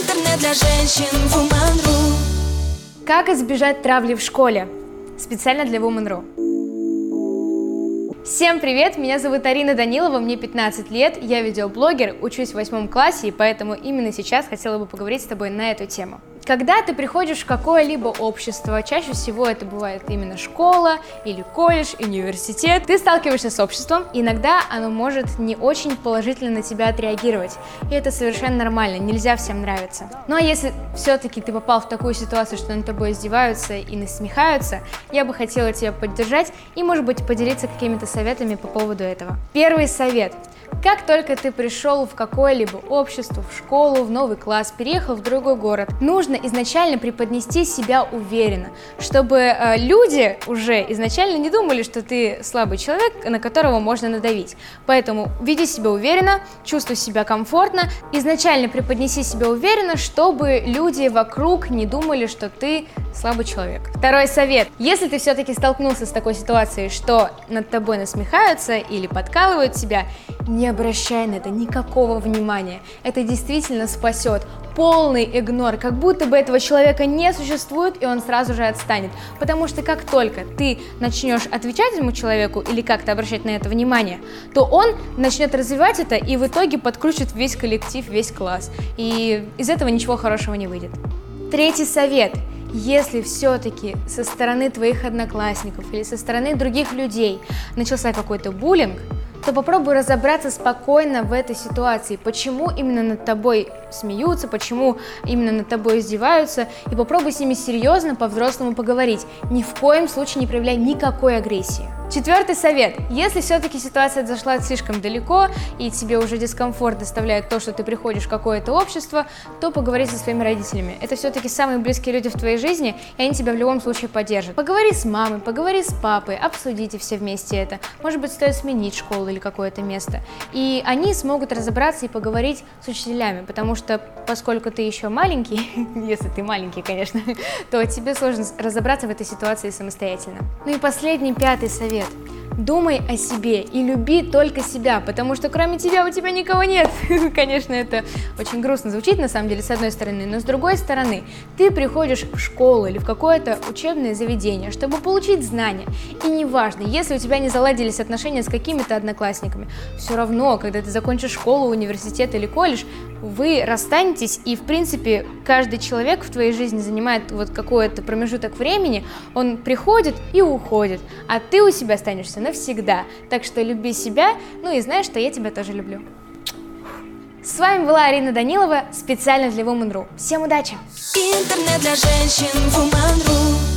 Интернет для женщин Woman.ru Как избежать травли в школе? Специально для Woman.ru. Всем привет, меня зовут Арина Данилова, мне 15 лет, я видеоблогер, учусь в восьмом классе, и поэтому именно сейчас хотела бы поговорить с тобой на эту тему. Когда ты приходишь в какое-либо общество, чаще всего это бывает именно школа или колледж, университет, ты сталкиваешься с обществом, иногда оно может не очень положительно на тебя отреагировать. И это совершенно нормально, нельзя всем нравиться. А если все-таки ты попал в такую ситуацию, что над тобой издеваются и насмехаются, я бы хотела тебя поддержать и, может быть, поделиться какими-то советами по поводу этого. Первый совет. Как только ты пришел в какое-либо общество, в школу, в новый класс, переехал в другой город, нужно изначально преподнести себя уверенно, чтобы э, люди уже изначально не думали, что ты слабый человек, на которого можно надавить. Поэтому веди себя уверенно, чувствуй себя комфортно, изначально преподнеси себя уверенно, чтобы люди вокруг не думали, что ты слабый человек. Второй совет. Если ты все-таки столкнулся с такой ситуацией, что над тобой насмехаются или подкалывают тебя, не обращай на это никакого внимания. Это действительно спасет. Полный игнор, как будто бы этого человека не существует, и он сразу же отстанет. Потому что как только ты начнешь отвечать этому человеку или как-то обращать на это внимание, то он начнет развивать это и в итоге подкрутит весь коллектив, весь класс. И из этого ничего хорошего не выйдет. Третий совет. Если все-таки со стороны твоих одноклассников или со стороны других людей начался какой-то буллинг, то попробуй разобраться спокойно в этой ситуации, почему именно над тобой смеются, почему именно над тобой издеваются, и попробуй с ними серьезно по-взрослому поговорить. Ни в коем случае не проявляй никакой агрессии. Четвертый совет. Если все-таки ситуация зашла слишком далеко и тебе уже дискомфорт доставляет то, что ты приходишь в какое-то общество, то поговори со своими родителями. Это все-таки самые близкие люди в твоей жизни, и они тебя в любом случае поддержат. Поговори с мамой, поговори с папой, обсудите все вместе это. Может быть, стоит сменить школу или какое-то место. И они смогут разобраться и поговорить с учителями, потому что поскольку ты еще маленький, если ты маленький, конечно, то тебе сложно разобраться в этой ситуации самостоятельно. Ну и последний, пятый совет. Думай о себе и люби только себя, потому что кроме тебя у тебя никого нет. Конечно, это очень грустно звучит на самом деле, с одной стороны, но с другой стороны, ты приходишь в школу или в какое-то учебное заведение, чтобы получить знания. И неважно, если у тебя не заладились отношения с какими-то одноклассниками, все равно, когда ты закончишь школу, университет или колледж, вы расстанетесь, и, в принципе, каждый человек в твоей жизни занимает вот какой-то промежуток времени, он приходит и уходит, а ты у себя останешься навсегда. Так что люби себя, ну и знаешь, что я тебя тоже люблю. С вами была Арина Данилова, специально для Woman.ru. Всем удачи! Интернет для женщин Woman.ru